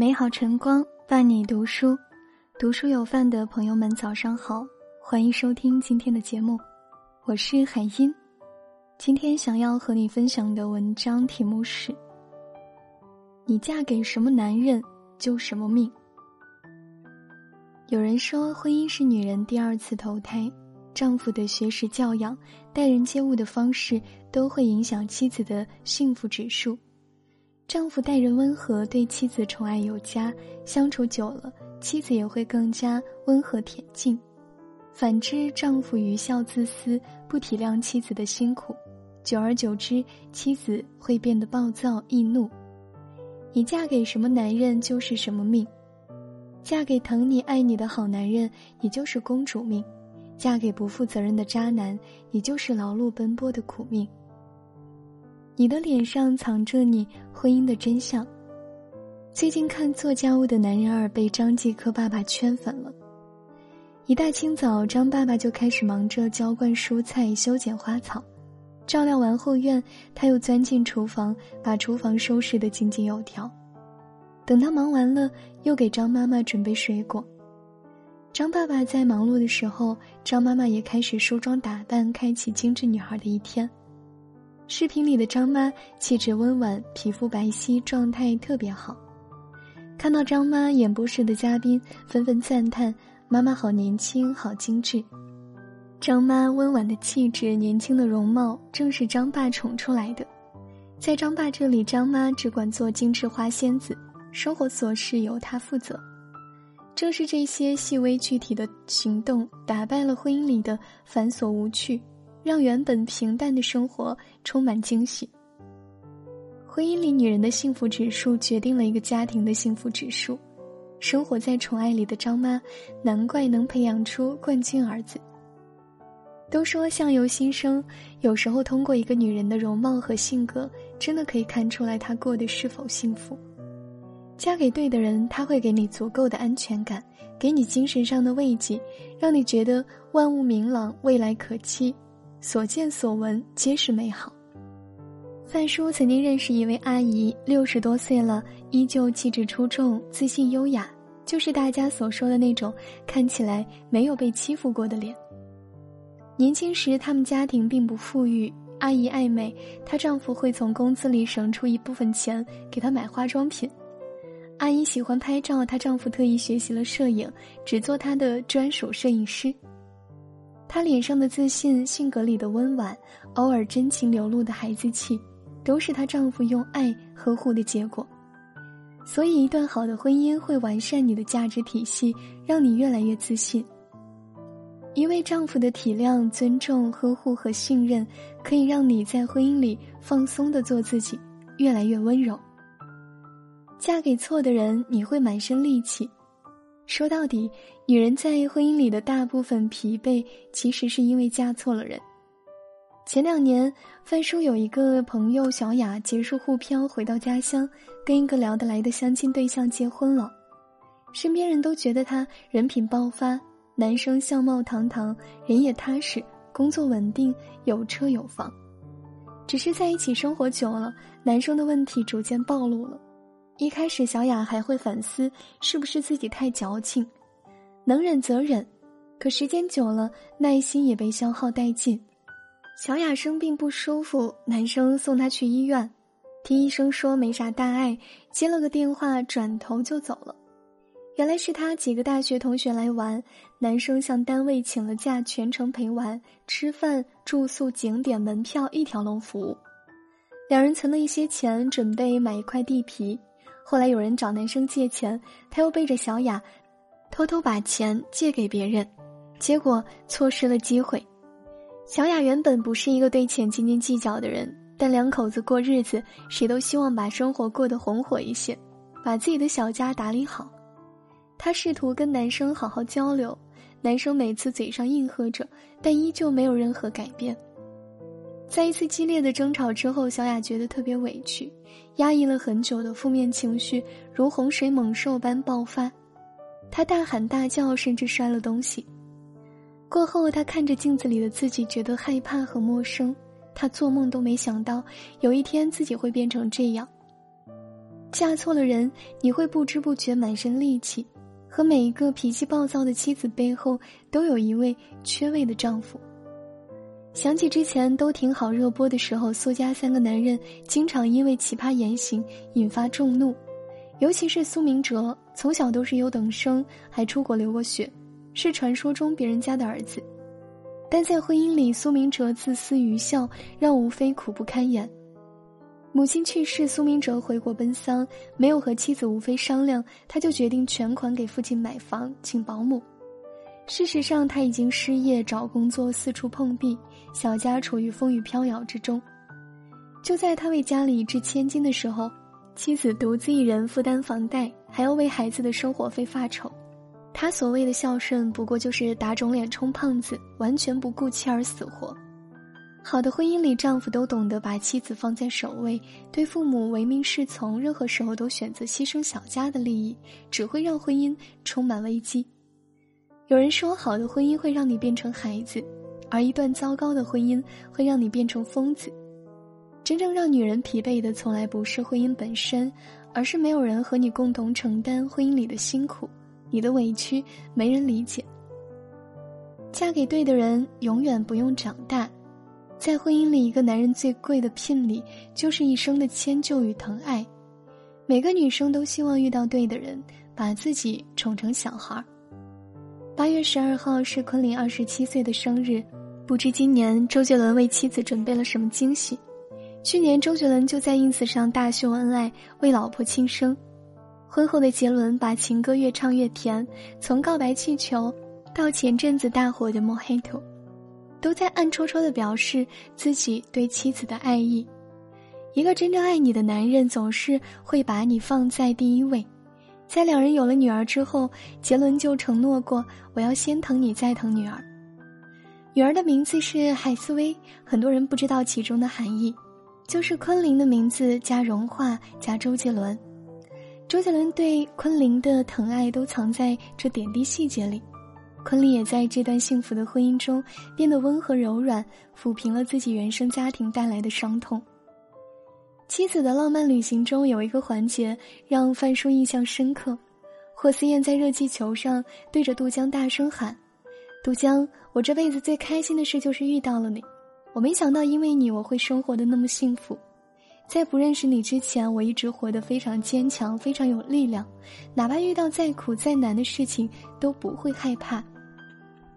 美好晨光伴你读书，读书有范的朋友们早上好，欢迎收听今天的节目，我是海音。今天想要和你分享的文章题目是：你嫁给什么男人就什么命。有人说，婚姻是女人第二次投胎，丈夫的学识教养、待人接物的方式都会影响妻子的幸福指数。丈夫待人温和，对妻子宠爱有加，相处久了，妻子也会更加温和恬静。反之，丈夫愚孝自私，不体谅妻子的辛苦，久而久之，妻子会变得暴躁易怒。你嫁给什么男人就是什么命，嫁给疼你爱你的好男人，你就是公主命；嫁给不负责任的渣男，你就是劳碌奔波的苦命。你的脸上藏着你婚姻的真相。最近看《做家务的男人二》，被张继科爸爸圈粉了。一大清早，张爸爸就开始忙着浇灌蔬菜、修剪花草，照料完后院，他又钻进厨房，把厨房收拾得井井有条。等他忙完了，又给张妈妈准备水果。张爸爸在忙碌的时候，张妈妈也开始梳妆打扮，开启精致女孩的一天。视频里的张妈气质温婉，皮肤白皙，状态特别好。看到张妈，演播室的嘉宾纷纷赞叹：“妈妈好年轻，好精致。”张妈温婉的气质，年轻的容貌，正是张爸宠出来的。在张爸这里，张妈只管做精致花仙子，生活琐事由她负责。正是这些细微具体的行动，打败了婚姻里的繁琐无趣。让原本平淡的生活充满惊喜。婚姻里，女人的幸福指数决定了一个家庭的幸福指数。生活在宠爱里的张妈，难怪能培养出冠军儿子。都说相由心生，有时候通过一个女人的容貌和性格，真的可以看出来她过得是否幸福。嫁给对的人，他会给你足够的安全感，给你精神上的慰藉，让你觉得万物明朗，未来可期。所见所闻皆是美好。范叔曾经认识一位阿姨，六十多岁了，依旧气质出众、自信优雅，就是大家所说的那种看起来没有被欺负过的脸。年轻时，他们家庭并不富裕，阿姨爱美，她丈夫会从工资里省出一部分钱给她买化妆品。阿姨喜欢拍照，她丈夫特意学习了摄影，只做她的专属摄影师。她脸上的自信，性格里的温婉，偶尔真情流露的孩子气，都是她丈夫用爱呵护的结果。所以，一段好的婚姻会完善你的价值体系，让你越来越自信。一位丈夫的体谅、尊重、呵护和信任，可以让你在婚姻里放松的做自己，越来越温柔。嫁给错的人，你会满身戾气。说到底，女人在婚姻里的大部分疲惫，其实是因为嫁错了人。前两年，范叔有一个朋友小雅结束沪漂回到家乡，跟一个聊得来的相亲对象结婚了。身边人都觉得他人品爆发，男生相貌堂堂，人也踏实，工作稳定，有车有房。只是在一起生活久了，男生的问题逐渐暴露了。一开始，小雅还会反思是不是自己太矫情，能忍则忍，可时间久了，耐心也被消耗殆尽。小雅生病不舒服，男生送她去医院，听医生说没啥大碍，接了个电话，转头就走了。原来是他几个大学同学来玩，男生向单位请了假，全程陪玩，吃饭、住宿、景点门票一条龙服务。两人存了一些钱，准备买一块地皮。后来有人找男生借钱，他又背着小雅，偷偷把钱借给别人，结果错失了机会。小雅原本不是一个对钱斤斤计较的人，但两口子过日子，谁都希望把生活过得红火一些，把自己的小家打理好。她试图跟男生好好交流，男生每次嘴上应和着，但依旧没有任何改变。在一次激烈的争吵之后，小雅觉得特别委屈，压抑了很久的负面情绪如洪水猛兽般爆发，她大喊大叫，甚至摔了东西。过后，她看着镜子里的自己，觉得害怕和陌生。她做梦都没想到，有一天自己会变成这样。嫁错了人，你会不知不觉满身戾气。和每一个脾气暴躁的妻子背后，都有一位缺位的丈夫。想起之前都挺好热播的时候，苏家三个男人经常因为奇葩言行引发众怒，尤其是苏明哲，从小都是优等生，还出国留过学，是传说中别人家的儿子。但在婚姻里，苏明哲自私愚孝，让吴非苦不堪言。母亲去世，苏明哲回国奔丧，没有和妻子吴非商量，他就决定全款给父亲买房，请保姆。事实上，他已经失业，找工作四处碰壁，小家处于风雨飘摇之中。就在他为家里掷千金的时候，妻子独自一人负担房贷，还要为孩子的生活费发愁。他所谓的孝顺，不过就是打肿脸充胖子，完全不顾妻儿死活。好的婚姻里，丈夫都懂得把妻子放在首位，对父母唯命是从，任何时候都选择牺牲小家的利益，只会让婚姻充满危机。有人说，好的婚姻会让你变成孩子，而一段糟糕的婚姻会让你变成疯子。真正让女人疲惫的，从来不是婚姻本身，而是没有人和你共同承担婚姻里的辛苦，你的委屈没人理解。嫁给对的人，永远不用长大。在婚姻里，一个男人最贵的聘礼就是一生的迁就与疼爱。每个女生都希望遇到对的人，把自己宠成小孩。八月十二号是昆凌二十七岁的生日，不知今年周杰伦为妻子准备了什么惊喜。去年周杰伦就在 ins 上大秀恩爱，为老婆庆生。婚后的杰伦把情歌越唱越甜，从告白气球到前阵子大火的 Mojito。都在暗戳戳的表示自己对妻子的爱意。一个真正爱你的男人，总是会把你放在第一位。在两人有了女儿之后，杰伦就承诺过：“我要先疼你，再疼女儿。”女儿的名字是海瑟薇，很多人不知道其中的含义，就是昆凌的名字加融化加周杰伦。周杰伦对昆凌的疼爱都藏在这点滴细节里。昆凌也在这段幸福的婚姻中变得温和柔软，抚平了自己原生家庭带来的伤痛。妻子的浪漫旅行中有一个环节让范叔印象深刻，霍思燕在热气球上对着杜江大声喊：“杜江，我这辈子最开心的事就是遇到了你，我没想到因为你我会生活的那么幸福。”在不认识你之前，我一直活得非常坚强，非常有力量，哪怕遇到再苦再难的事情都不会害怕。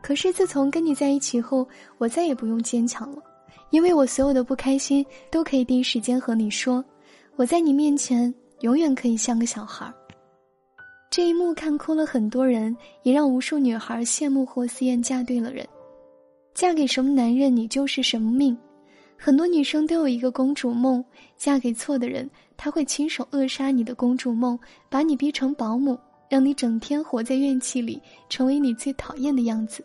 可是自从跟你在一起后，我再也不用坚强了，因为我所有的不开心都可以第一时间和你说，我在你面前永远可以像个小孩。这一幕看哭了很多人，也让无数女孩羡慕霍思燕嫁对了人，嫁给什么男人你就是什么命。很多女生都有一个公主梦，嫁给错的人，他会亲手扼杀你的公主梦，把你逼成保姆，让你整天活在怨气里，成为你最讨厌的样子；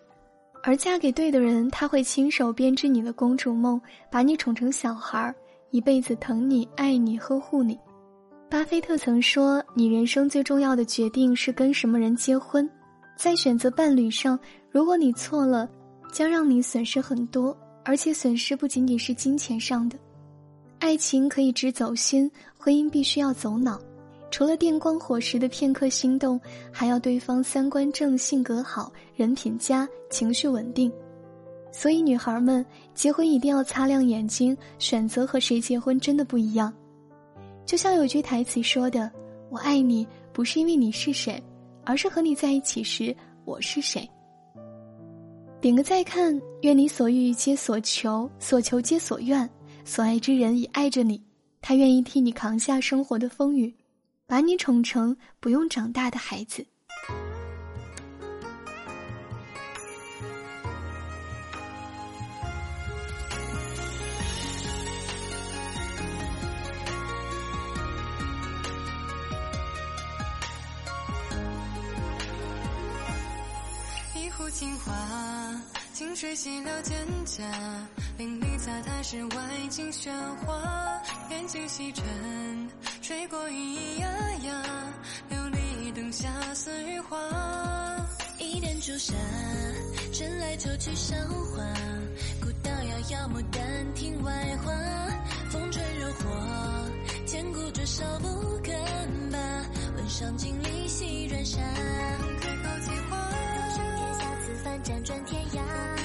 而嫁给对的人，他会亲手编织你的公主梦，把你宠成小孩儿，一辈子疼你、爱你、呵护你。巴菲特曾说：“你人生最重要的决定是跟什么人结婚，在选择伴侣上，如果你错了，将让你损失很多。”而且损失不仅仅是金钱上的，爱情可以只走心，婚姻必须要走脑。除了电光火石的片刻心动，还要对方三观正、性格好、人品佳、情绪稳定。所以，女孩们结婚一定要擦亮眼睛，选择和谁结婚真的不一样。就像有句台词说的：“我爱你，不是因为你是谁，而是和你在一起时我是谁。”点个再看，愿你所欲皆所求，所求皆所愿，所爱之人也爱着你，他愿意替你扛下生活的风雨，把你宠成不用长大的孩子。情话，清水洗了蒹葭，淋漓洒踏是外境喧哗。缘尽西沉，吹过咿咿呀呀，琉璃灯下似雨花。一点朱砂，春来秋去韶华。古道遥遥，牡丹亭外花，风吹热火。坚固着少不肯罢，问上镜里细软纱。辗转天涯。